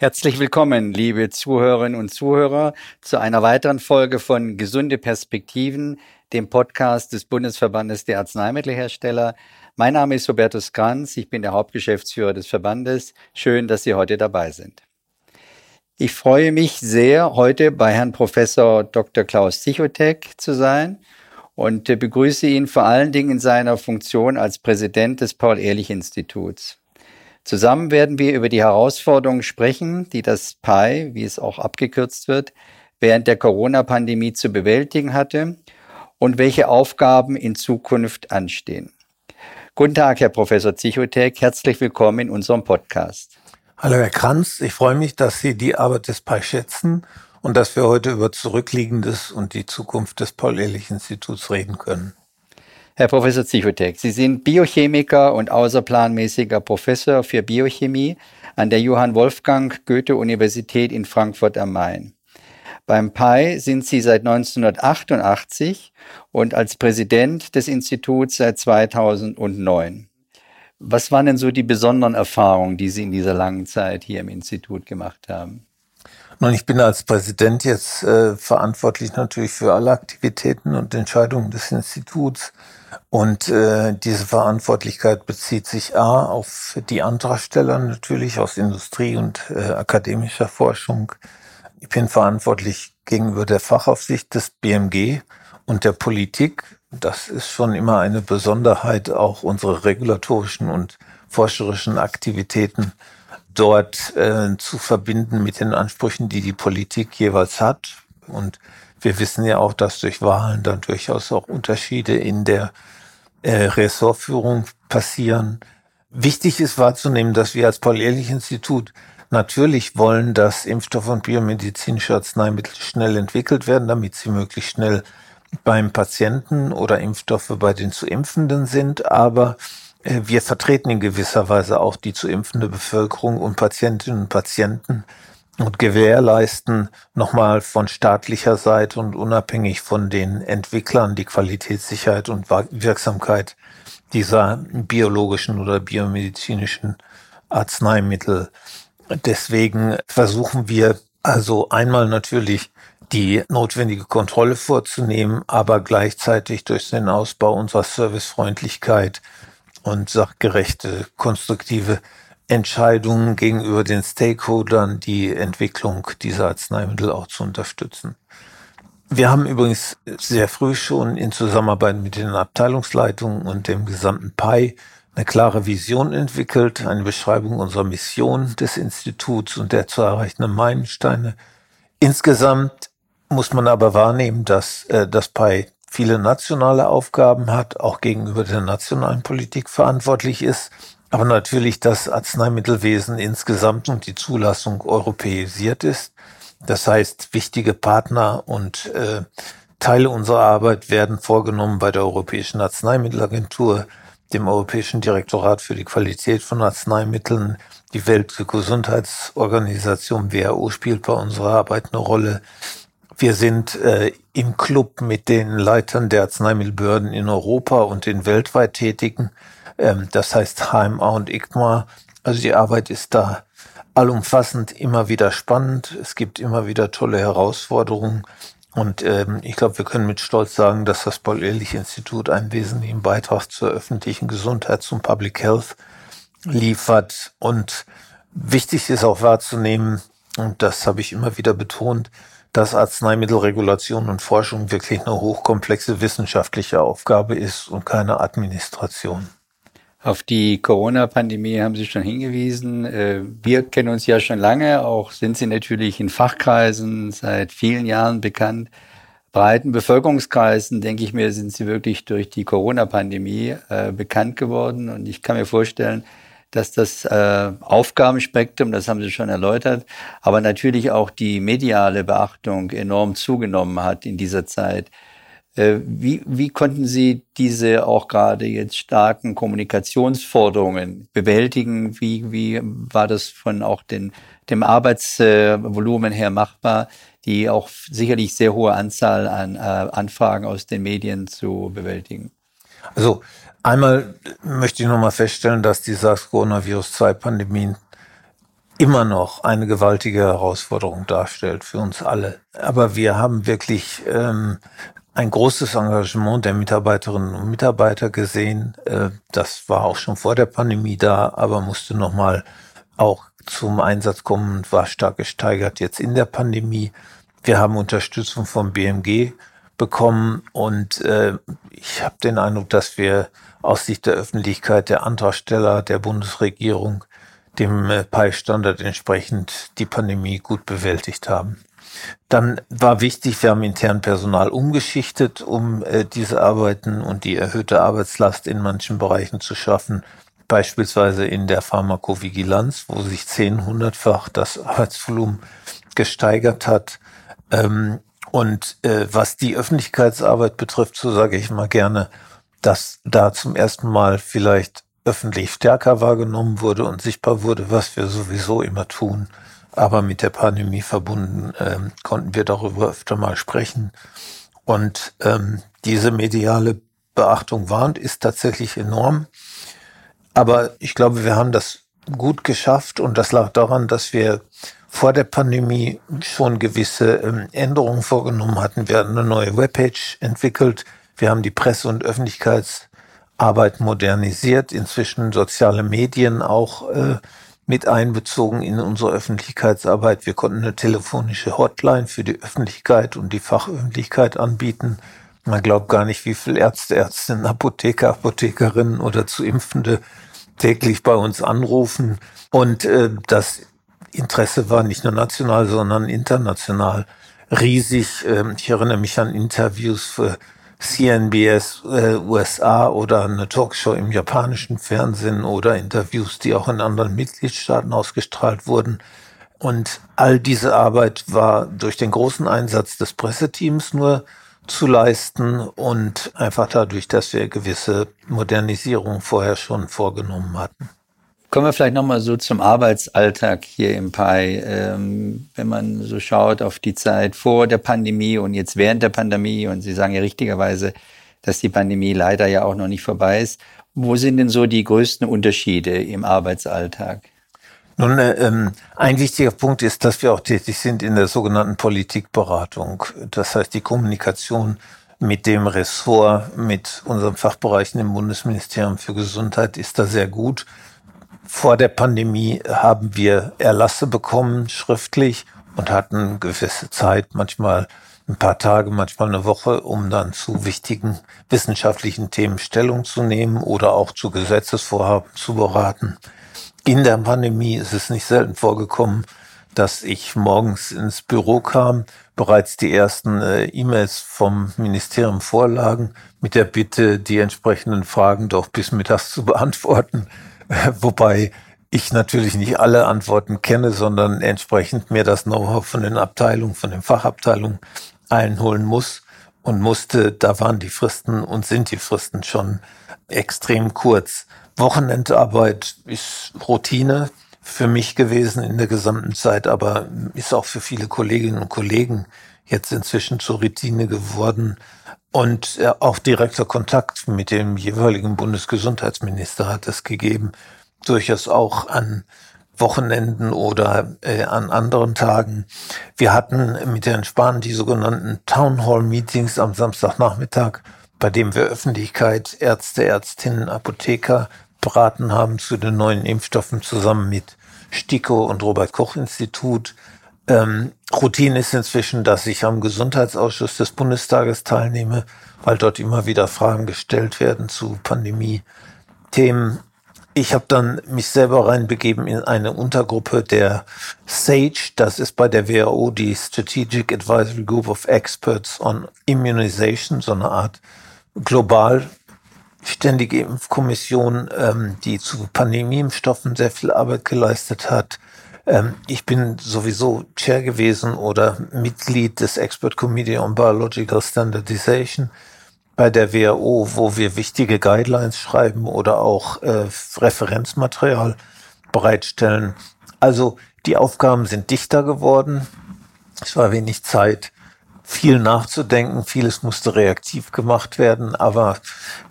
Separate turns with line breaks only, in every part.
Herzlich willkommen, liebe Zuhörerinnen und Zuhörer, zu einer weiteren Folge von Gesunde Perspektiven, dem Podcast des Bundesverbandes der Arzneimittelhersteller. Mein Name ist Hubertus Kranz, ich bin der Hauptgeschäftsführer des Verbandes. Schön, dass Sie heute dabei sind. Ich freue mich sehr, heute bei Herrn Professor Dr. Klaus Zichotek zu sein und begrüße ihn vor allen Dingen in seiner Funktion als Präsident des Paul-Ehrlich-Instituts. Zusammen werden wir über die Herausforderungen sprechen, die das PI, wie es auch abgekürzt wird, während der Corona-Pandemie zu bewältigen hatte und welche Aufgaben in Zukunft anstehen. Guten Tag, Herr Professor Zichotek. Herzlich willkommen in unserem Podcast.
Hallo, Herr Kranz. Ich freue mich, dass Sie die Arbeit des PI schätzen und dass wir heute über Zurückliegendes und die Zukunft des Paul-Ehrlich-Instituts reden können.
Herr Professor Zichotek, Sie sind Biochemiker und außerplanmäßiger Professor für Biochemie an der Johann Wolfgang Goethe Universität in Frankfurt am Main. Beim PI sind Sie seit 1988 und als Präsident des Instituts seit 2009. Was waren denn so die besonderen Erfahrungen, die Sie in dieser langen Zeit hier im Institut gemacht haben?
Nun, ich bin als Präsident jetzt äh, verantwortlich natürlich für alle Aktivitäten und Entscheidungen des Instituts. Und äh, diese Verantwortlichkeit bezieht sich A auf die Antragsteller natürlich aus Industrie und äh, akademischer Forschung. Ich bin verantwortlich gegenüber der Fachaufsicht des BMG und der Politik. Das ist schon immer eine Besonderheit, auch unsere regulatorischen und forscherischen Aktivitäten dort äh, zu verbinden mit den Ansprüchen, die die Politik jeweils hat. Und wir wissen ja auch, dass durch Wahlen dann durchaus auch Unterschiede in der äh, Ressortführung passieren. Wichtig ist wahrzunehmen, dass wir als Paul-Ehrlich-Institut natürlich wollen, dass Impfstoffe und biomedizinische Arzneimittel schnell entwickelt werden, damit sie möglichst schnell beim Patienten oder Impfstoffe bei den zu Impfenden sind. Aber wir vertreten in gewisser Weise auch die zu impfende Bevölkerung und Patientinnen und Patienten und gewährleisten nochmal von staatlicher Seite und unabhängig von den Entwicklern die Qualitätssicherheit und Wirksamkeit dieser biologischen oder biomedizinischen Arzneimittel. Deswegen versuchen wir also einmal natürlich die notwendige Kontrolle vorzunehmen, aber gleichzeitig durch den Ausbau unserer Servicefreundlichkeit und sachgerechte, konstruktive Entscheidungen gegenüber den Stakeholdern, die Entwicklung dieser Arzneimittel auch zu unterstützen. Wir haben übrigens sehr früh schon in Zusammenarbeit mit den Abteilungsleitungen und dem gesamten PI eine klare Vision entwickelt, eine Beschreibung unserer Mission des Instituts und der zu erreichenden Meilensteine. Insgesamt muss man aber wahrnehmen, dass äh, das PI viele nationale Aufgaben hat, auch gegenüber der nationalen Politik verantwortlich ist, aber natürlich das Arzneimittelwesen insgesamt und die Zulassung europäisiert ist. Das heißt, wichtige Partner und äh, Teile unserer Arbeit werden vorgenommen bei der Europäischen Arzneimittelagentur, dem Europäischen Direktorat für die Qualität von Arzneimitteln. Die Weltgesundheitsorganisation WHO spielt bei unserer Arbeit eine Rolle. Wir sind äh, im Club mit den Leitern der Arzneimittelbehörden in Europa und den weltweit Tätigen. Ähm, das heißt HMA und ICMA. Also die Arbeit ist da allumfassend immer wieder spannend. Es gibt immer wieder tolle Herausforderungen. Und ähm, ich glaube, wir können mit Stolz sagen, dass das Paul-Ehrlich-Institut einen wesentlichen Beitrag zur öffentlichen Gesundheit, zum Public Health liefert. Und wichtig ist auch wahrzunehmen, und das habe ich immer wieder betont, dass Arzneimittelregulation und Forschung wirklich eine hochkomplexe wissenschaftliche Aufgabe ist und keine Administration.
Auf die Corona-Pandemie haben Sie schon hingewiesen. Äh, wir kennen uns ja schon lange, auch sind Sie natürlich in Fachkreisen seit vielen Jahren bekannt. Breiten Bevölkerungskreisen, denke ich mir, sind Sie wirklich durch die Corona-Pandemie äh, bekannt geworden. Und ich kann mir vorstellen, dass das äh, Aufgabenspektrum, das haben Sie schon erläutert, aber natürlich auch die mediale Beachtung enorm zugenommen hat in dieser Zeit. Äh, wie, wie konnten Sie diese auch gerade jetzt starken Kommunikationsforderungen bewältigen? Wie, wie war das von auch den, dem Arbeitsvolumen her machbar, die auch sicherlich sehr hohe Anzahl an äh, Anfragen aus den Medien zu bewältigen?
Also einmal möchte ich nochmal feststellen, dass die SARS-Coronavirus-2-Pandemie immer noch eine gewaltige Herausforderung darstellt für uns alle. Aber wir haben wirklich ähm, ein großes Engagement der Mitarbeiterinnen und Mitarbeiter gesehen. Äh, das war auch schon vor der Pandemie da, aber musste nochmal auch zum Einsatz kommen und war stark gesteigert jetzt in der Pandemie. Wir haben Unterstützung vom BMG bekommen und äh, ich habe den Eindruck, dass wir aus Sicht der Öffentlichkeit, der Antragsteller, der Bundesregierung dem äh, PI-Standard entsprechend die Pandemie gut bewältigt haben. Dann war wichtig, wir haben intern Personal umgeschichtet, um äh, diese Arbeiten und die erhöhte Arbeitslast in manchen Bereichen zu schaffen. Beispielsweise in der Pharmakovigilanz, wo sich zehnhundertfach das Arbeitsvolumen gesteigert hat. Ähm, und äh, was die Öffentlichkeitsarbeit betrifft, so sage ich mal gerne, dass da zum ersten Mal vielleicht öffentlich stärker wahrgenommen wurde und sichtbar wurde, was wir sowieso immer tun. Aber mit der Pandemie verbunden ähm, konnten wir darüber öfter mal sprechen. Und ähm, diese mediale Beachtung war und ist tatsächlich enorm. Aber ich glaube, wir haben das gut geschafft und das lag daran, dass wir vor der Pandemie schon gewisse ähm, Änderungen vorgenommen hatten. Wir hatten eine neue Webpage entwickelt. Wir haben die Presse- und Öffentlichkeits Arbeit modernisiert, inzwischen soziale Medien auch äh, mit einbezogen in unsere Öffentlichkeitsarbeit. Wir konnten eine telefonische Hotline für die Öffentlichkeit und die Fachöffentlichkeit anbieten. Man glaubt gar nicht, wie viele Ärzte, Ärztinnen, Apotheker, Apothekerinnen oder zu Impfende täglich bei uns anrufen. Und äh, das Interesse war nicht nur national, sondern international riesig. Ähm, ich erinnere mich an Interviews für CNBS äh, USA oder eine Talkshow im japanischen Fernsehen oder Interviews, die auch in anderen Mitgliedstaaten ausgestrahlt wurden. Und all diese Arbeit war durch den großen Einsatz des Presseteams nur zu leisten und einfach dadurch, dass wir gewisse Modernisierungen vorher schon vorgenommen hatten.
Kommen wir vielleicht nochmal so zum Arbeitsalltag hier im PI. Ähm, wenn man so schaut auf die Zeit vor der Pandemie und jetzt während der Pandemie, und Sie sagen ja richtigerweise, dass die Pandemie leider ja auch noch nicht vorbei ist. Wo sind denn so die größten Unterschiede im Arbeitsalltag?
Nun, äh, ähm, ein wichtiger Punkt ist, dass wir auch tätig sind in der sogenannten Politikberatung. Das heißt, die Kommunikation mit dem Ressort, mit unseren Fachbereichen im Bundesministerium für Gesundheit ist da sehr gut. Vor der Pandemie haben wir Erlasse bekommen, schriftlich, und hatten gewisse Zeit, manchmal ein paar Tage, manchmal eine Woche, um dann zu wichtigen wissenschaftlichen Themen Stellung zu nehmen oder auch zu Gesetzesvorhaben zu beraten. In der Pandemie ist es nicht selten vorgekommen, dass ich morgens ins Büro kam, bereits die ersten äh, E-Mails vom Ministerium vorlagen, mit der Bitte, die entsprechenden Fragen doch bis mittags zu beantworten. Wobei ich natürlich nicht alle Antworten kenne, sondern entsprechend mir das Know-how von den Abteilungen, von den Fachabteilungen einholen muss und musste. Da waren die Fristen und sind die Fristen schon extrem kurz. Wochenendarbeit ist Routine für mich gewesen in der gesamten Zeit, aber ist auch für viele Kolleginnen und Kollegen jetzt inzwischen zur Routine geworden. Und äh, auch direkter Kontakt mit dem jeweiligen Bundesgesundheitsminister hat es gegeben, durchaus auch an Wochenenden oder äh, an anderen Tagen. Wir hatten mit Herrn Spahn die sogenannten Town Hall Meetings am Samstagnachmittag, bei dem wir Öffentlichkeit, Ärzte, Ärztinnen, Apotheker beraten haben zu den neuen Impfstoffen zusammen mit STIKO und Robert Koch Institut. Ähm, Routine ist inzwischen, dass ich am Gesundheitsausschuss des Bundestages teilnehme, weil dort immer wieder Fragen gestellt werden zu Pandemie-Themen. Ich habe dann mich selber reinbegeben in eine Untergruppe der SAGE, das ist bei der WHO die Strategic Advisory Group of Experts on Immunization, so eine Art global ständige Impfkommission, ähm, die zu Pandemieimpfstoffen sehr viel Arbeit geleistet hat. Ähm, ich bin sowieso Chair gewesen oder Mitglied des Expert Committee on Biological Standardization bei der WHO, wo wir wichtige Guidelines schreiben oder auch äh, Referenzmaterial bereitstellen. Also die Aufgaben sind dichter geworden. Es war wenig Zeit viel nachzudenken. Vieles musste reaktiv gemacht werden, aber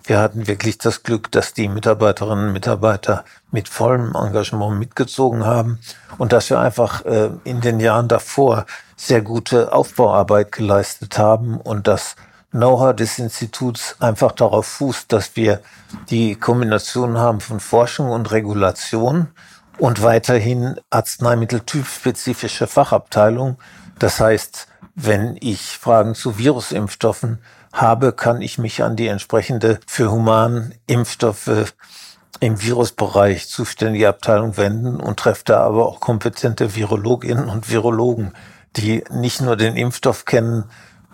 wir hatten wirklich das Glück, dass die Mitarbeiterinnen und Mitarbeiter mit vollem Engagement mitgezogen haben und dass wir einfach äh, in den Jahren davor sehr gute Aufbauarbeit geleistet haben und das Know-how des Instituts einfach darauf fußt, dass wir die Kombination haben von Forschung und Regulation und weiterhin arzneimitteltypspezifische Fachabteilung. Das heißt, wenn ich Fragen zu Virusimpfstoffen habe, kann ich mich an die entsprechende für Humanimpfstoffe im Virusbereich zuständige Abteilung wenden und treffe da aber auch kompetente Virologinnen und Virologen, die nicht nur den Impfstoff kennen,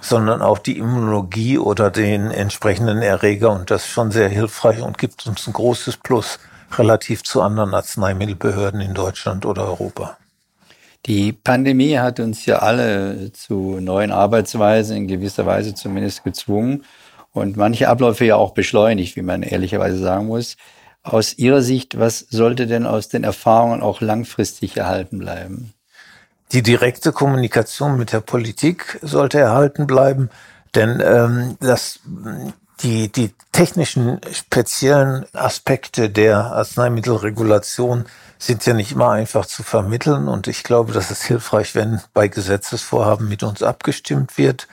sondern auch die Immunologie oder den entsprechenden Erreger. Und das ist schon sehr hilfreich und gibt uns ein großes Plus relativ zu anderen Arzneimittelbehörden in Deutschland oder Europa.
Die Pandemie hat uns ja alle zu neuen Arbeitsweisen in gewisser Weise zumindest gezwungen und manche Abläufe ja auch beschleunigt, wie man ehrlicherweise sagen muss. Aus Ihrer Sicht, was sollte denn aus den Erfahrungen auch langfristig erhalten bleiben?
Die direkte Kommunikation mit der Politik sollte erhalten bleiben, denn ähm, das, die, die technischen speziellen Aspekte der Arzneimittelregulation sind ja nicht immer einfach zu vermitteln. Und ich glaube, das ist hilfreich, wenn bei Gesetzesvorhaben mit uns abgestimmt wird.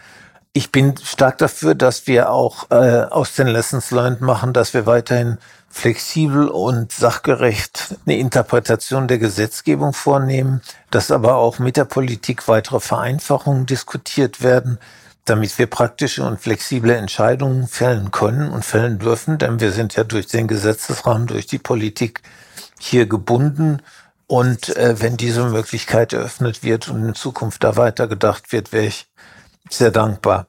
Ich bin stark dafür, dass wir auch äh, aus den Lessons learned machen, dass wir weiterhin flexibel und sachgerecht eine Interpretation der Gesetzgebung vornehmen, dass aber auch mit der Politik weitere Vereinfachungen diskutiert werden, damit wir praktische und flexible Entscheidungen fällen können und fällen dürfen, denn wir sind ja durch den Gesetzesrahmen, durch die Politik hier gebunden. Und äh, wenn diese Möglichkeit eröffnet wird und in Zukunft da weitergedacht wird, wäre ich sehr dankbar.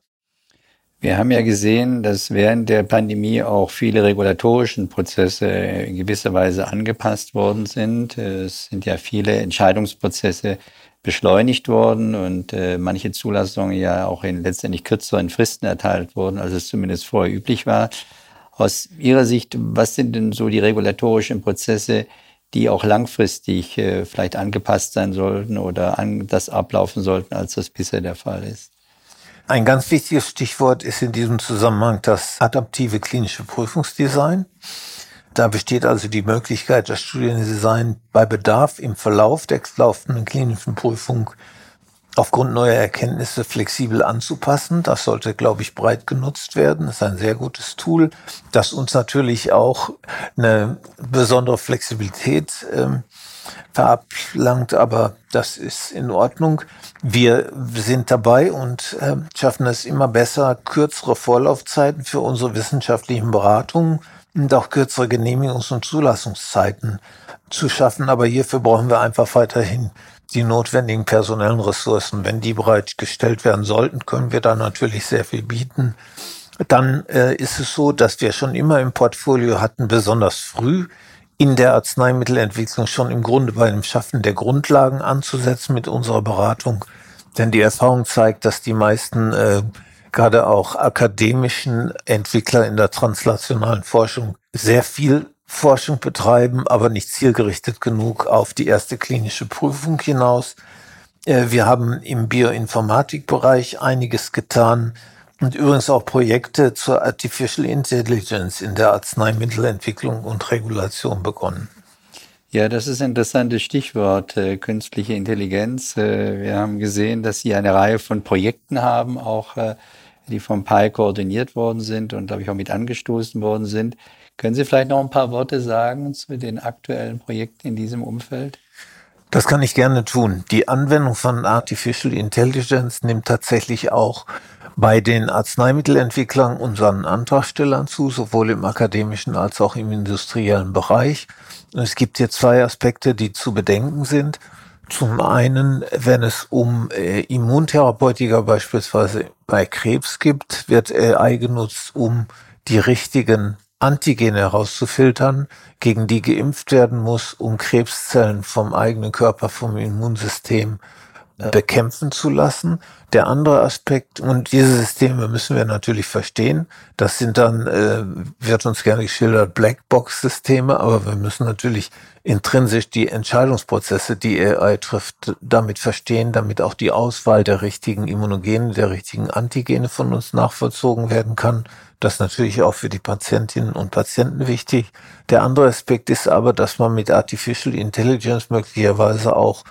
Wir haben ja gesehen, dass während der Pandemie auch viele regulatorischen Prozesse in gewisser Weise angepasst worden sind. Es sind ja viele Entscheidungsprozesse beschleunigt worden und äh, manche Zulassungen ja auch in letztendlich kürzeren Fristen erteilt wurden, als es zumindest vorher üblich war. Aus Ihrer Sicht, was sind denn so die regulatorischen Prozesse, die auch langfristig äh, vielleicht angepasst sein sollten oder anders ablaufen sollten, als das bisher der Fall ist?
Ein ganz wichtiges Stichwort ist in diesem Zusammenhang das adaptive klinische Prüfungsdesign. Da besteht also die Möglichkeit, das Studiendesign bei Bedarf im Verlauf der laufenden klinischen Prüfung aufgrund neuer Erkenntnisse flexibel anzupassen. Das sollte, glaube ich, breit genutzt werden. Das ist ein sehr gutes Tool, das uns natürlich auch eine besondere Flexibilität ähm, verablangt, aber das ist in Ordnung. Wir sind dabei und äh, schaffen es immer besser, kürzere Vorlaufzeiten für unsere wissenschaftlichen Beratungen und auch kürzere Genehmigungs- und Zulassungszeiten zu schaffen. Aber hierfür brauchen wir einfach weiterhin die notwendigen personellen Ressourcen. Wenn die bereitgestellt werden sollten, können wir da natürlich sehr viel bieten. Dann äh, ist es so, dass wir schon immer im Portfolio hatten, besonders früh in der Arzneimittelentwicklung schon im Grunde bei dem Schaffen der Grundlagen anzusetzen mit unserer Beratung. Denn die Erfahrung zeigt, dass die meisten äh, gerade auch akademischen Entwickler in der translationalen Forschung sehr viel Forschung betreiben, aber nicht zielgerichtet genug auf die erste klinische Prüfung hinaus. Äh, wir haben im Bioinformatikbereich einiges getan und übrigens auch Projekte zur Artificial Intelligence in der Arzneimittelentwicklung und Regulation begonnen.
Ja, das ist ein interessantes Stichwort, äh, künstliche Intelligenz. Äh, wir haben gesehen, dass Sie eine Reihe von Projekten haben, auch äh, die vom PI koordiniert worden sind und, glaube ich, auch mit angestoßen worden sind. Können Sie vielleicht noch ein paar Worte sagen zu den aktuellen Projekten in diesem Umfeld?
Das kann ich gerne tun. Die Anwendung von Artificial Intelligence nimmt tatsächlich auch bei den Arzneimittelentwicklern unseren Antragstellern zu, sowohl im akademischen als auch im industriellen Bereich. Es gibt hier zwei Aspekte, die zu bedenken sind. Zum einen, wenn es um äh, Immuntherapeutika beispielsweise bei Krebs gibt, wird AI genutzt, um die richtigen Antigene herauszufiltern, gegen die geimpft werden muss, um Krebszellen vom eigenen Körper, vom Immunsystem bekämpfen zu lassen. Der andere Aspekt, und diese Systeme müssen wir natürlich verstehen, das sind dann, äh, wird uns gerne geschildert, Blackbox-Systeme, aber wir müssen natürlich intrinsisch die Entscheidungsprozesse, die AI trifft, damit verstehen, damit auch die Auswahl der richtigen Immunogene, der richtigen Antigene von uns nachvollzogen werden kann. Das ist natürlich auch für die Patientinnen und Patienten wichtig. Der andere Aspekt ist aber, dass man mit Artificial Intelligence möglicherweise auch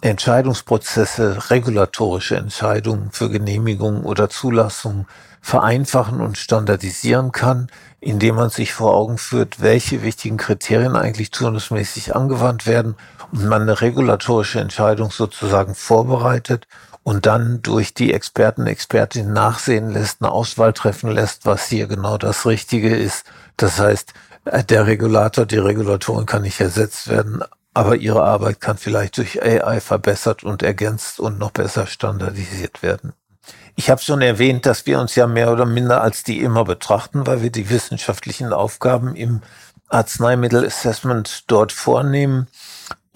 Entscheidungsprozesse, regulatorische Entscheidungen für Genehmigung oder Zulassung vereinfachen und standardisieren kann, indem man sich vor Augen führt, welche wichtigen Kriterien eigentlich turnusmäßig angewandt werden und man eine regulatorische Entscheidung sozusagen vorbereitet und dann durch die Experten, Expertinnen nachsehen lässt, eine Auswahl treffen lässt, was hier genau das Richtige ist. Das heißt, der Regulator, die Regulatorin kann nicht ersetzt werden, aber ihre Arbeit kann vielleicht durch AI verbessert und ergänzt und noch besser standardisiert werden. Ich habe schon erwähnt, dass wir uns ja mehr oder minder als die immer betrachten, weil wir die wissenschaftlichen Aufgaben im Arzneimittelassessment dort vornehmen.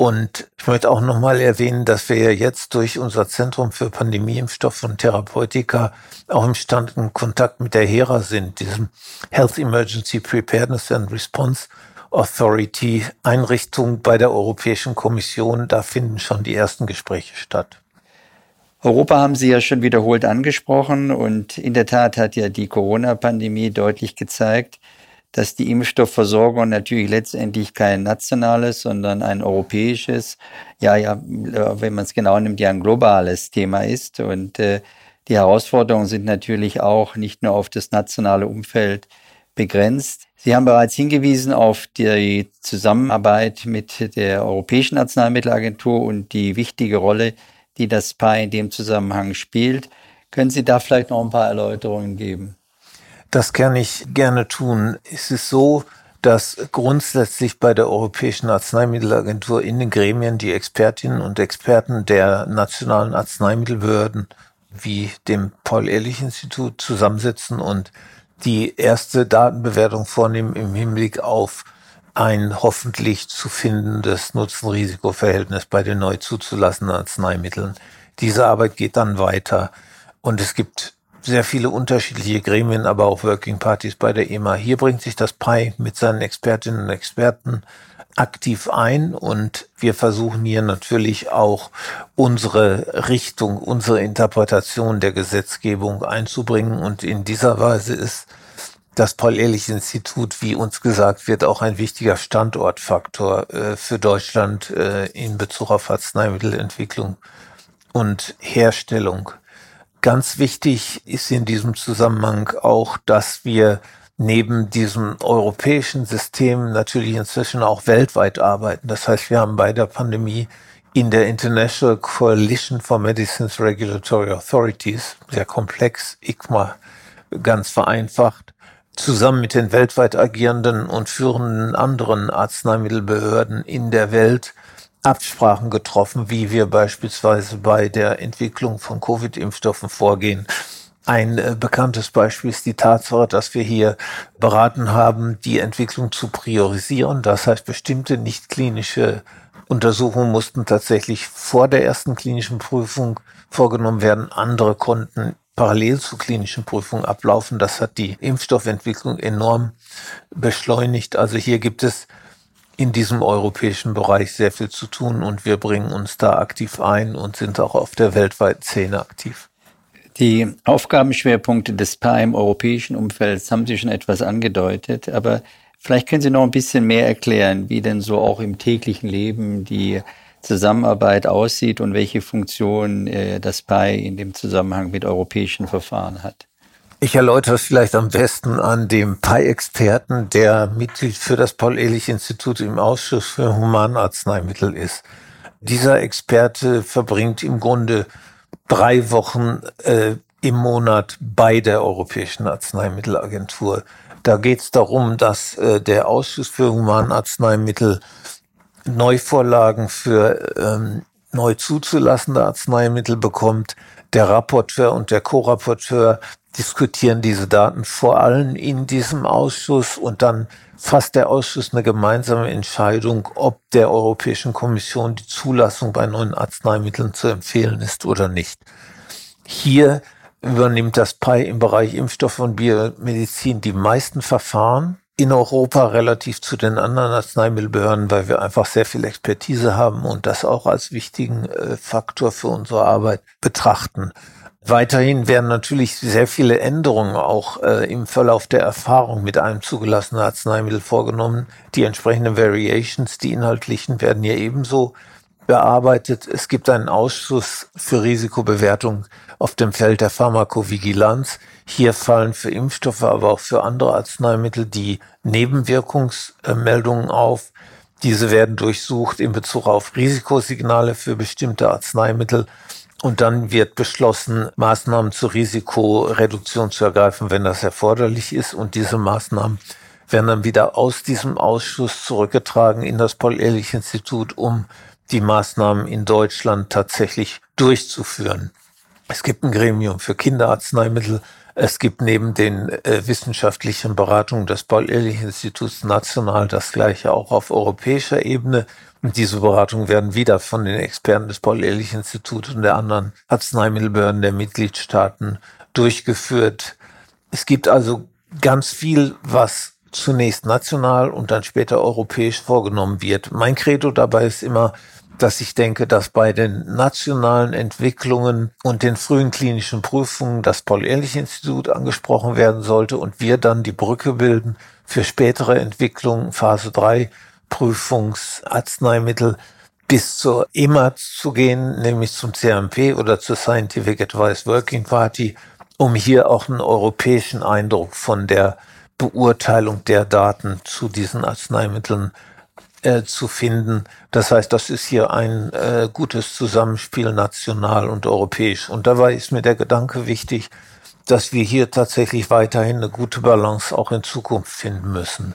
Und ich möchte auch nochmal erwähnen, dass wir ja jetzt durch unser Zentrum für Pandemieimpfstoffe und Therapeutika auch im Stand in Kontakt mit der HERA sind, diesem Health Emergency Preparedness and Response Authority Einrichtung bei der Europäischen Kommission. Da finden schon die ersten Gespräche statt.
Europa haben Sie ja schon wiederholt angesprochen und in der Tat hat ja die Corona-Pandemie deutlich gezeigt, dass die Impfstoffversorgung natürlich letztendlich kein nationales, sondern ein europäisches, ja, ja, wenn man es genau nimmt, ja ein globales Thema ist. Und äh, die Herausforderungen sind natürlich auch nicht nur auf das nationale Umfeld begrenzt. Sie haben bereits hingewiesen auf die Zusammenarbeit mit der Europäischen Arzneimittelagentur und die wichtige Rolle, die das PAI in dem Zusammenhang spielt. Können Sie da vielleicht noch ein paar Erläuterungen geben?
Das kann ich gerne tun. Es ist so, dass grundsätzlich bei der Europäischen Arzneimittelagentur in den Gremien die Expertinnen und Experten der nationalen Arzneimittelbehörden wie dem Paul-Ehrlich-Institut zusammensitzen und die erste Datenbewertung vornehmen im Hinblick auf ein hoffentlich zu findendes Nutzen-Risiko-Verhältnis bei den neu zuzulassenen Arzneimitteln. Diese Arbeit geht dann weiter und es gibt sehr viele unterschiedliche Gremien, aber auch Working Parties bei der EMA. Hier bringt sich das PI mit seinen Expertinnen und Experten aktiv ein und wir versuchen hier natürlich auch unsere Richtung, unsere Interpretation der Gesetzgebung einzubringen und in dieser Weise ist das Paul-Ehrlich-Institut, wie uns gesagt wird, auch ein wichtiger Standortfaktor äh, für Deutschland äh, in Bezug auf Arzneimittelentwicklung und Herstellung. Ganz wichtig ist in diesem Zusammenhang auch, dass wir neben diesem europäischen System natürlich inzwischen auch weltweit arbeiten. Das heißt, wir haben bei der Pandemie in der International Coalition for Medicines Regulatory Authorities, sehr komplex, ICMA ganz vereinfacht, zusammen mit den weltweit agierenden und führenden anderen Arzneimittelbehörden in der Welt Absprachen getroffen, wie wir beispielsweise bei der Entwicklung von Covid-Impfstoffen vorgehen. Ein äh, bekanntes Beispiel ist die Tatsache, dass wir hier beraten haben, die Entwicklung zu priorisieren. Das heißt, bestimmte nicht klinische Untersuchungen mussten tatsächlich vor der ersten klinischen Prüfung vorgenommen werden. Andere konnten parallel zur klinischen Prüfung ablaufen. Das hat die Impfstoffentwicklung enorm beschleunigt. Also hier gibt es in diesem europäischen Bereich sehr viel zu tun und wir bringen uns da aktiv ein und sind auch auf der weltweiten Szene aktiv.
Die Aufgabenschwerpunkte des PA im europäischen Umfeld haben Sie schon etwas angedeutet, aber vielleicht können Sie noch ein bisschen mehr erklären, wie denn so auch im täglichen Leben die Zusammenarbeit aussieht und welche Funktion äh, das PI in dem Zusammenhang mit europäischen Verfahren hat.
Ich erläutere es vielleicht am besten an dem PI-Experten, der Mitglied für das Paul-Ehrlich-Institut im Ausschuss für Humanarzneimittel ist. Dieser Experte verbringt im Grunde drei Wochen äh, im Monat bei der Europäischen Arzneimittelagentur. Da geht es darum, dass äh, der Ausschuss für Humanarzneimittel Neuvorlagen für ähm, neu zuzulassende Arzneimittel bekommt. Der Rapporteur und der Co-Rapporteur diskutieren diese Daten vor allem in diesem Ausschuss und dann fasst der Ausschuss eine gemeinsame Entscheidung, ob der Europäischen Kommission die Zulassung bei neuen Arzneimitteln zu empfehlen ist oder nicht. Hier übernimmt das PI im Bereich Impfstoffe und Biomedizin die meisten Verfahren in Europa relativ zu den anderen Arzneimittelbehörden, weil wir einfach sehr viel Expertise haben und das auch als wichtigen äh, Faktor für unsere Arbeit betrachten. Weiterhin werden natürlich sehr viele Änderungen auch äh, im Verlauf der Erfahrung mit einem zugelassenen Arzneimittel vorgenommen. Die entsprechenden Variations, die inhaltlichen, werden hier ebenso bearbeitet. Es gibt einen Ausschuss für Risikobewertung auf dem Feld der Pharmakovigilanz. Hier fallen für Impfstoffe, aber auch für andere Arzneimittel die Nebenwirkungsmeldungen auf. Diese werden durchsucht in Bezug auf Risikosignale für bestimmte Arzneimittel und dann wird beschlossen, Maßnahmen zur Risikoreduktion zu ergreifen, wenn das erforderlich ist. Und diese Maßnahmen werden dann wieder aus diesem Ausschuss zurückgetragen in das Paul-Ehrlich-Institut, um die Maßnahmen in Deutschland tatsächlich durchzuführen. Es gibt ein Gremium für Kinderarzneimittel. Es gibt neben den äh, wissenschaftlichen Beratungen des Paul-Ehrlich-Instituts national das gleiche auch auf europäischer Ebene. Und diese Beratungen werden wieder von den Experten des Paul-Ehrlich-Instituts und der anderen Arzneimittelbehörden der Mitgliedstaaten durchgeführt. Es gibt also ganz viel, was zunächst national und dann später europäisch vorgenommen wird. Mein Credo dabei ist immer, dass ich denke, dass bei den nationalen Entwicklungen und den frühen klinischen Prüfungen das Paul-Ehrlich-Institut angesprochen werden sollte und wir dann die Brücke bilden für spätere Entwicklungen, Phase 3 Prüfungsarzneimittel bis zur EMA zu gehen, nämlich zum CMP oder zur Scientific Advice Working Party, um hier auch einen europäischen Eindruck von der Beurteilung der Daten zu diesen Arzneimitteln äh, zu finden. Das heißt, das ist hier ein äh, gutes Zusammenspiel national und europäisch. Und dabei ist mir der Gedanke wichtig, dass wir hier tatsächlich weiterhin eine gute Balance auch in Zukunft finden müssen.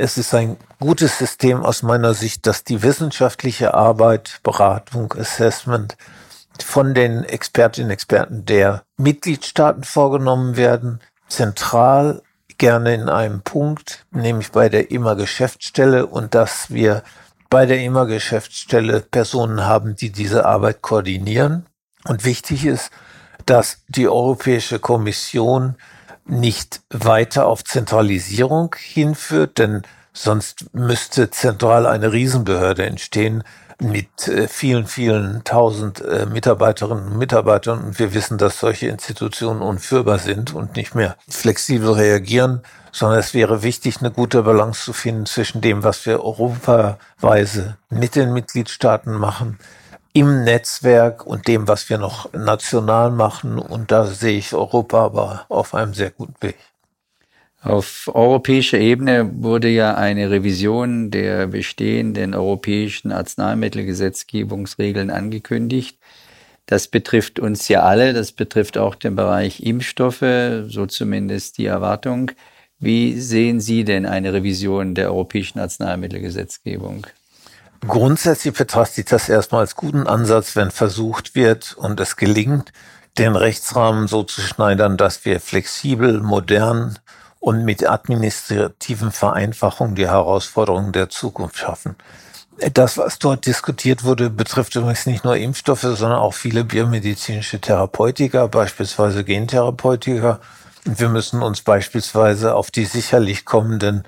Es ist ein gutes System aus meiner Sicht, dass die wissenschaftliche Arbeit, Beratung, Assessment von den Expertinnen und Experten der Mitgliedstaaten vorgenommen werden, zentral gerne in einem Punkt, nämlich bei der immer Geschäftsstelle und dass wir bei der immer Geschäftsstelle Personen haben, die diese Arbeit koordinieren. Und wichtig ist, dass die Europäische Kommission nicht weiter auf Zentralisierung hinführt, denn sonst müsste zentral eine Riesenbehörde entstehen mit äh, vielen, vielen tausend äh, Mitarbeiterinnen und Mitarbeitern. Und wir wissen, dass solche Institutionen unführbar sind und nicht mehr flexibel reagieren, sondern es wäre wichtig, eine gute Balance zu finden zwischen dem, was wir europaweise mit den Mitgliedstaaten machen, im Netzwerk und dem, was wir noch national machen. Und da sehe ich Europa aber auf einem sehr guten Weg.
Auf europäischer Ebene wurde ja eine Revision der bestehenden europäischen Arzneimittelgesetzgebungsregeln angekündigt. Das betrifft uns ja alle, das betrifft auch den Bereich Impfstoffe, so zumindest die Erwartung. Wie sehen Sie denn eine Revision der europäischen Arzneimittelgesetzgebung?
Grundsätzlich betrachte ich das erstmal als guten Ansatz, wenn versucht wird und es gelingt, den Rechtsrahmen so zu schneidern, dass wir flexibel, modern und mit administrativen Vereinfachungen die Herausforderungen der Zukunft schaffen. Das, was dort diskutiert wurde, betrifft übrigens nicht nur Impfstoffe, sondern auch viele biomedizinische Therapeutika, beispielsweise Gentherapeutika. Und wir müssen uns beispielsweise auf die sicherlich kommenden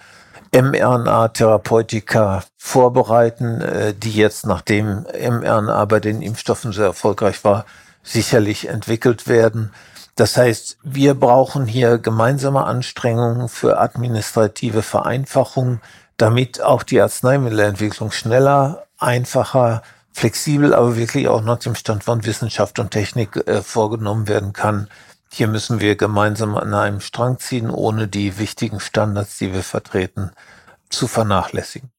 mRNA-Therapeutika vorbereiten, äh, die jetzt, nachdem mRNA bei den Impfstoffen sehr erfolgreich war, sicherlich entwickelt werden. Das heißt, wir brauchen hier gemeinsame Anstrengungen für administrative Vereinfachung, damit auch die Arzneimittelentwicklung schneller, einfacher, flexibel, aber wirklich auch nach dem Stand von Wissenschaft und Technik äh, vorgenommen werden kann. Hier müssen wir gemeinsam an einem Strang ziehen, ohne die wichtigen Standards, die wir vertreten, zu vernachlässigen.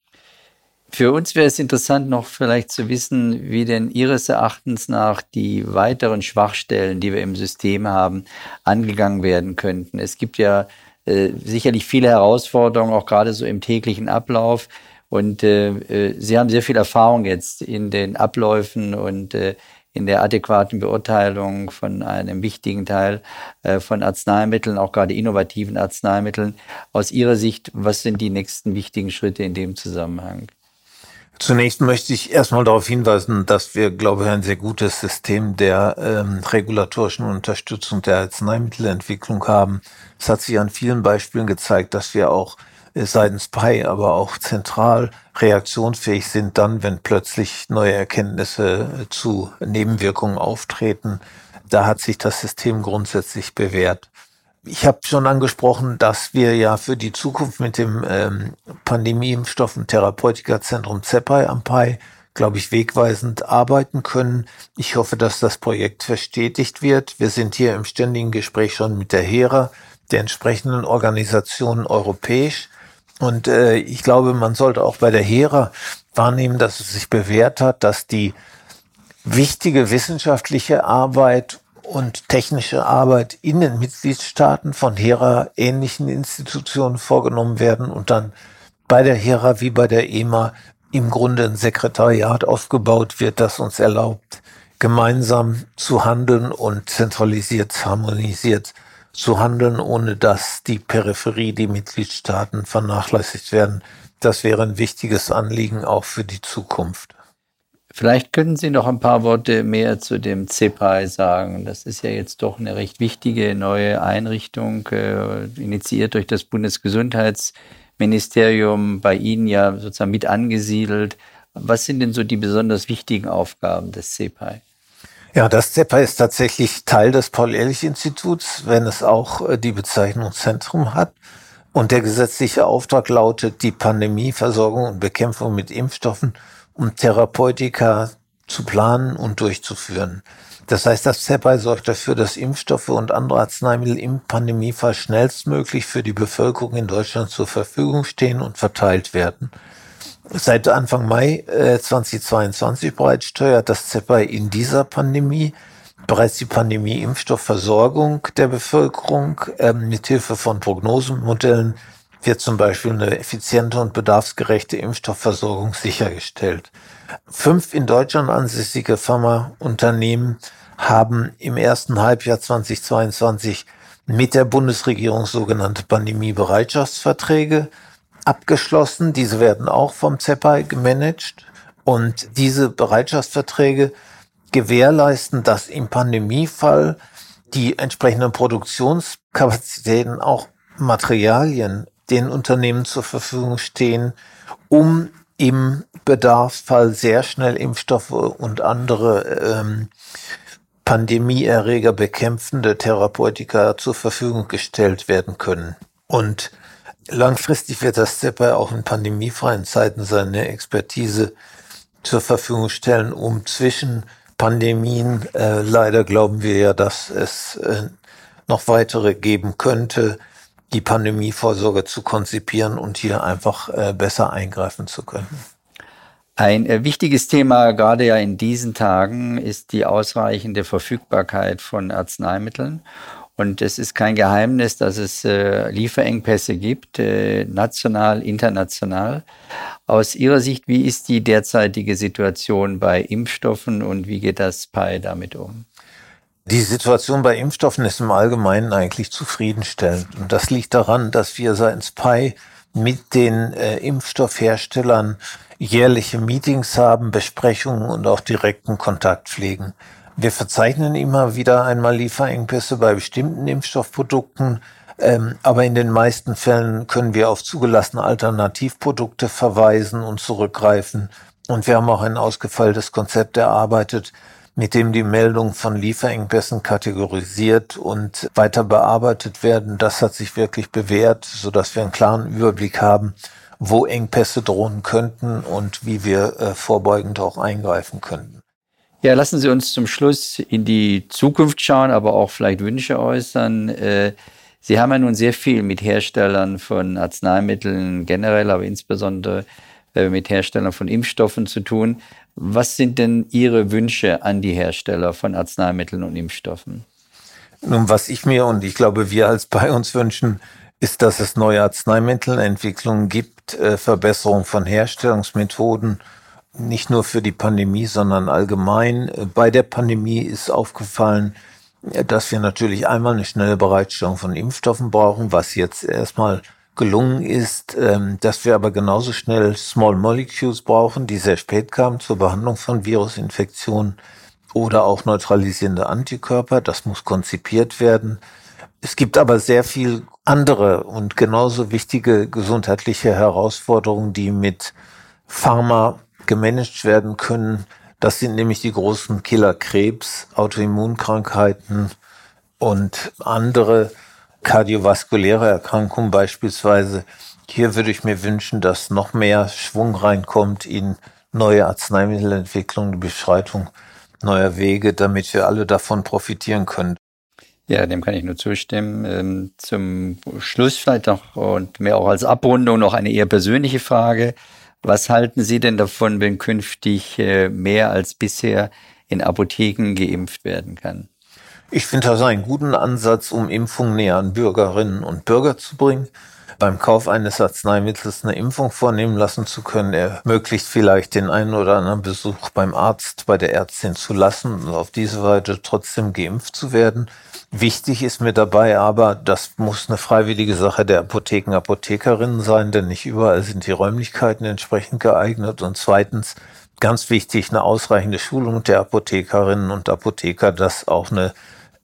Für uns wäre es interessant, noch vielleicht zu wissen, wie denn Ihres Erachtens nach die weiteren Schwachstellen, die wir im System haben, angegangen werden könnten. Es gibt ja äh, sicherlich viele Herausforderungen, auch gerade so im täglichen Ablauf. Und äh, äh Sie haben sehr viel Erfahrung jetzt in den Abläufen und äh, in der adäquaten Beurteilung von einem wichtigen Teil äh, von Arzneimitteln, auch gerade innovativen Arzneimitteln. Aus Ihrer Sicht, was sind die nächsten wichtigen Schritte in dem Zusammenhang?
Zunächst möchte ich erstmal darauf hinweisen, dass wir, glaube ich, ein sehr gutes System der ähm, regulatorischen Unterstützung der Arzneimittelentwicklung haben. Es hat sich an vielen Beispielen gezeigt, dass wir auch seitens PI, aber auch zentral reaktionsfähig sind dann, wenn plötzlich neue Erkenntnisse zu Nebenwirkungen auftreten. Da hat sich das System grundsätzlich bewährt. Ich habe schon angesprochen, dass wir ja für die Zukunft mit dem ähm, Pandemieimpfstoff- und Therapeutikerzentrum ZEPAI am PAI, glaube ich, wegweisend arbeiten können. Ich hoffe, dass das Projekt verstetigt wird. Wir sind hier im ständigen Gespräch schon mit der HERA, der entsprechenden Organisationen europäisch. Und äh, ich glaube, man sollte auch bei der HERA wahrnehmen, dass es sich bewährt hat, dass die wichtige wissenschaftliche Arbeit und technische Arbeit in den Mitgliedstaaten von HERA ähnlichen Institutionen vorgenommen werden und dann bei der HERA wie bei der EMA im Grunde ein Sekretariat aufgebaut wird, das uns erlaubt, gemeinsam zu handeln und zentralisiert, harmonisiert zu handeln, ohne dass die Peripherie, die Mitgliedstaaten vernachlässigt werden. Das wäre ein wichtiges Anliegen auch für die Zukunft.
Vielleicht könnten Sie noch ein paar Worte mehr zu dem CEPAI sagen. Das ist ja jetzt doch eine recht wichtige neue Einrichtung, äh, initiiert durch das Bundesgesundheitsministerium, bei Ihnen ja sozusagen mit angesiedelt. Was sind denn so die besonders wichtigen Aufgaben des CEPAI?
Ja, das CEPAI ist tatsächlich Teil des Paul-Ehrlich-Instituts, wenn es auch äh, die Bezeichnung Zentrum hat. Und der gesetzliche Auftrag lautet, die Pandemieversorgung und Bekämpfung mit Impfstoffen um Therapeutika zu planen und durchzuführen. Das heißt, das CEPI sorgt dafür, dass Impfstoffe und andere Arzneimittel im Pandemiefall schnellstmöglich für die Bevölkerung in Deutschland zur Verfügung stehen und verteilt werden. Seit Anfang Mai äh, 2022 bereits steuert das CEPI in dieser Pandemie bereits die Pandemie-Impfstoffversorgung der Bevölkerung äh, mit Hilfe von Prognosemodellen wird zum Beispiel eine effiziente und bedarfsgerechte Impfstoffversorgung sichergestellt. Fünf in Deutschland ansässige Pharmaunternehmen haben im ersten Halbjahr 2022 mit der Bundesregierung sogenannte Pandemiebereitschaftsverträge abgeschlossen. Diese werden auch vom CEPAI gemanagt. Und diese Bereitschaftsverträge gewährleisten, dass im Pandemiefall die entsprechenden Produktionskapazitäten auch Materialien den Unternehmen zur Verfügung stehen, um im Bedarfsfall sehr schnell Impfstoffe und andere ähm, Pandemieerreger bekämpfende Therapeutika zur Verfügung gestellt werden können. Und langfristig wird das CEPA auch in pandemiefreien Zeiten seine Expertise zur Verfügung stellen, um zwischen Pandemien, äh, leider glauben wir ja, dass es äh, noch weitere geben könnte, die Pandemievorsorge zu konzipieren und hier einfach äh, besser eingreifen zu können.
Ein äh, wichtiges Thema gerade ja in diesen Tagen ist die ausreichende Verfügbarkeit von Arzneimitteln. Und es ist kein Geheimnis, dass es äh, Lieferengpässe gibt, äh, national, international. Aus Ihrer Sicht, wie ist die derzeitige Situation bei Impfstoffen und wie geht das PAI damit um?
Die Situation bei Impfstoffen ist im Allgemeinen eigentlich zufriedenstellend. Und das liegt daran, dass wir seitens PI mit den äh, Impfstoffherstellern jährliche Meetings haben, Besprechungen und auch direkten Kontakt pflegen. Wir verzeichnen immer wieder einmal Lieferengpässe bei bestimmten Impfstoffprodukten, ähm, aber in den meisten Fällen können wir auf zugelassene Alternativprodukte verweisen und zurückgreifen. Und wir haben auch ein ausgefeiltes Konzept erarbeitet, mit dem die Meldungen von Lieferengpässen kategorisiert und weiter bearbeitet werden. Das hat sich wirklich bewährt, so dass wir einen klaren Überblick haben, wo Engpässe drohen könnten und wie wir äh, vorbeugend auch eingreifen könnten.
Ja, lassen Sie uns zum Schluss in die Zukunft schauen, aber auch vielleicht Wünsche äußern. Äh, Sie haben ja nun sehr viel mit Herstellern von Arzneimitteln generell, aber insbesondere äh, mit Herstellern von Impfstoffen zu tun. Was sind denn Ihre Wünsche an die Hersteller von Arzneimitteln und Impfstoffen?
Nun, was ich mir und ich glaube, wir als bei uns wünschen, ist, dass es neue Arzneimittelentwicklungen gibt, äh, Verbesserung von Herstellungsmethoden nicht nur für die Pandemie, sondern allgemein. Bei der Pandemie ist aufgefallen, dass wir natürlich einmal eine schnelle Bereitstellung von Impfstoffen brauchen, was jetzt erstmal gelungen ist, ähm, dass wir aber genauso schnell Small Molecules brauchen, die sehr spät kamen zur Behandlung von Virusinfektionen oder auch neutralisierende Antikörper. Das muss konzipiert werden. Es gibt aber sehr viel andere und genauso wichtige gesundheitliche Herausforderungen, die mit Pharma gemanagt werden können. Das sind nämlich die großen Killer Krebs, Autoimmunkrankheiten und andere kardiovaskuläre Erkrankungen beispielsweise. Hier würde ich mir wünschen, dass noch mehr Schwung reinkommt in neue Arzneimittelentwicklung, die Beschreitung neuer Wege, damit wir alle davon profitieren können.
Ja, dem kann ich nur zustimmen. Ähm, zum Schluss vielleicht noch und mehr auch als Abrundung noch eine eher persönliche Frage. Was halten Sie denn davon, wenn künftig äh, mehr als bisher in Apotheken geimpft werden kann?
Ich finde das einen guten Ansatz, um Impfungen näher an Bürgerinnen und Bürger zu bringen. Beim Kauf eines Arzneimittels eine Impfung vornehmen lassen zu können, ermöglicht vielleicht den einen oder anderen Besuch beim Arzt, bei der Ärztin zu lassen und auf diese Weise trotzdem geimpft zu werden. Wichtig ist mir dabei aber, das muss eine freiwillige Sache der Apotheken, Apothekerinnen sein, denn nicht überall sind die Räumlichkeiten entsprechend geeignet. Und zweitens, ganz wichtig, eine ausreichende Schulung der Apothekerinnen und Apotheker, dass auch eine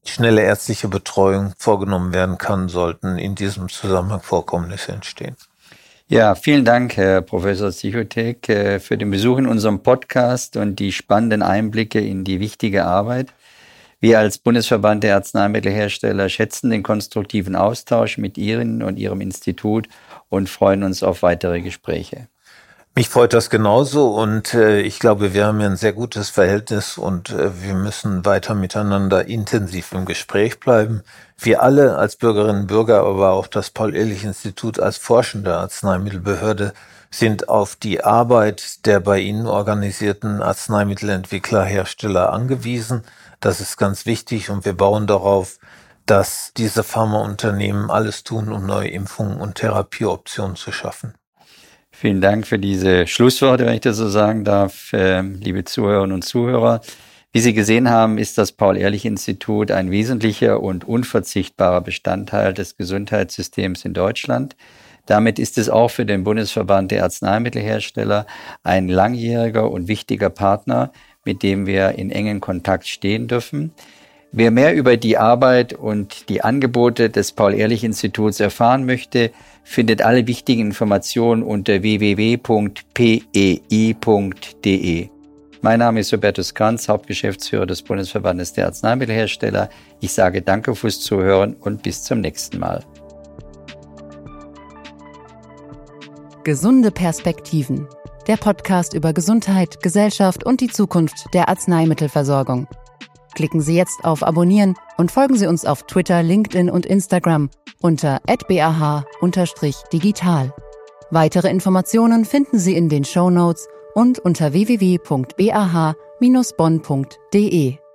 schnelle ärztliche Betreuung vorgenommen werden kann, sollten in diesem Zusammenhang Vorkommnisse entstehen.
Ja, vielen Dank, Herr Professor Sichotek, äh, für den Besuch in unserem Podcast und die spannenden Einblicke in die wichtige Arbeit. Wir als Bundesverband der Arzneimittelhersteller schätzen den konstruktiven Austausch mit Ihnen und Ihrem Institut und freuen uns auf weitere Gespräche.
Mich freut das genauso und äh, ich glaube, wir haben ja ein sehr gutes Verhältnis und äh, wir müssen weiter miteinander intensiv im Gespräch bleiben. Wir alle als Bürgerinnen und Bürger, aber auch das Paul-Ehrlich-Institut als forschende Arzneimittelbehörde sind auf die Arbeit der bei Ihnen organisierten Arzneimittelentwickler, Hersteller angewiesen. Das ist ganz wichtig und wir bauen darauf, dass diese Pharmaunternehmen alles tun, um neue Impfungen und Therapieoptionen zu schaffen.
Vielen Dank für diese Schlussworte, wenn ich das so sagen darf, äh, liebe Zuhörerinnen und Zuhörer. Wie Sie gesehen haben, ist das Paul-Ehrlich-Institut ein wesentlicher und unverzichtbarer Bestandteil des Gesundheitssystems in Deutschland. Damit ist es auch für den Bundesverband der Arzneimittelhersteller ein langjähriger und wichtiger Partner, mit dem wir in engen Kontakt stehen dürfen. Wer mehr über die Arbeit und die Angebote des Paul-Ehrlich-Instituts erfahren möchte, findet alle wichtigen Informationen unter www.pei.de. Mein Name ist Robertus Kranz, Hauptgeschäftsführer des Bundesverbandes der Arzneimittelhersteller. Ich sage Danke fürs Zuhören und bis zum nächsten Mal.
Gesunde Perspektiven. Der Podcast über Gesundheit, Gesellschaft und die Zukunft der Arzneimittelversorgung. Klicken Sie jetzt auf Abonnieren und folgen Sie uns auf Twitter, LinkedIn und Instagram unter bah-digital. Weitere Informationen finden Sie in den Show Notes und unter www.bah-bonn.de.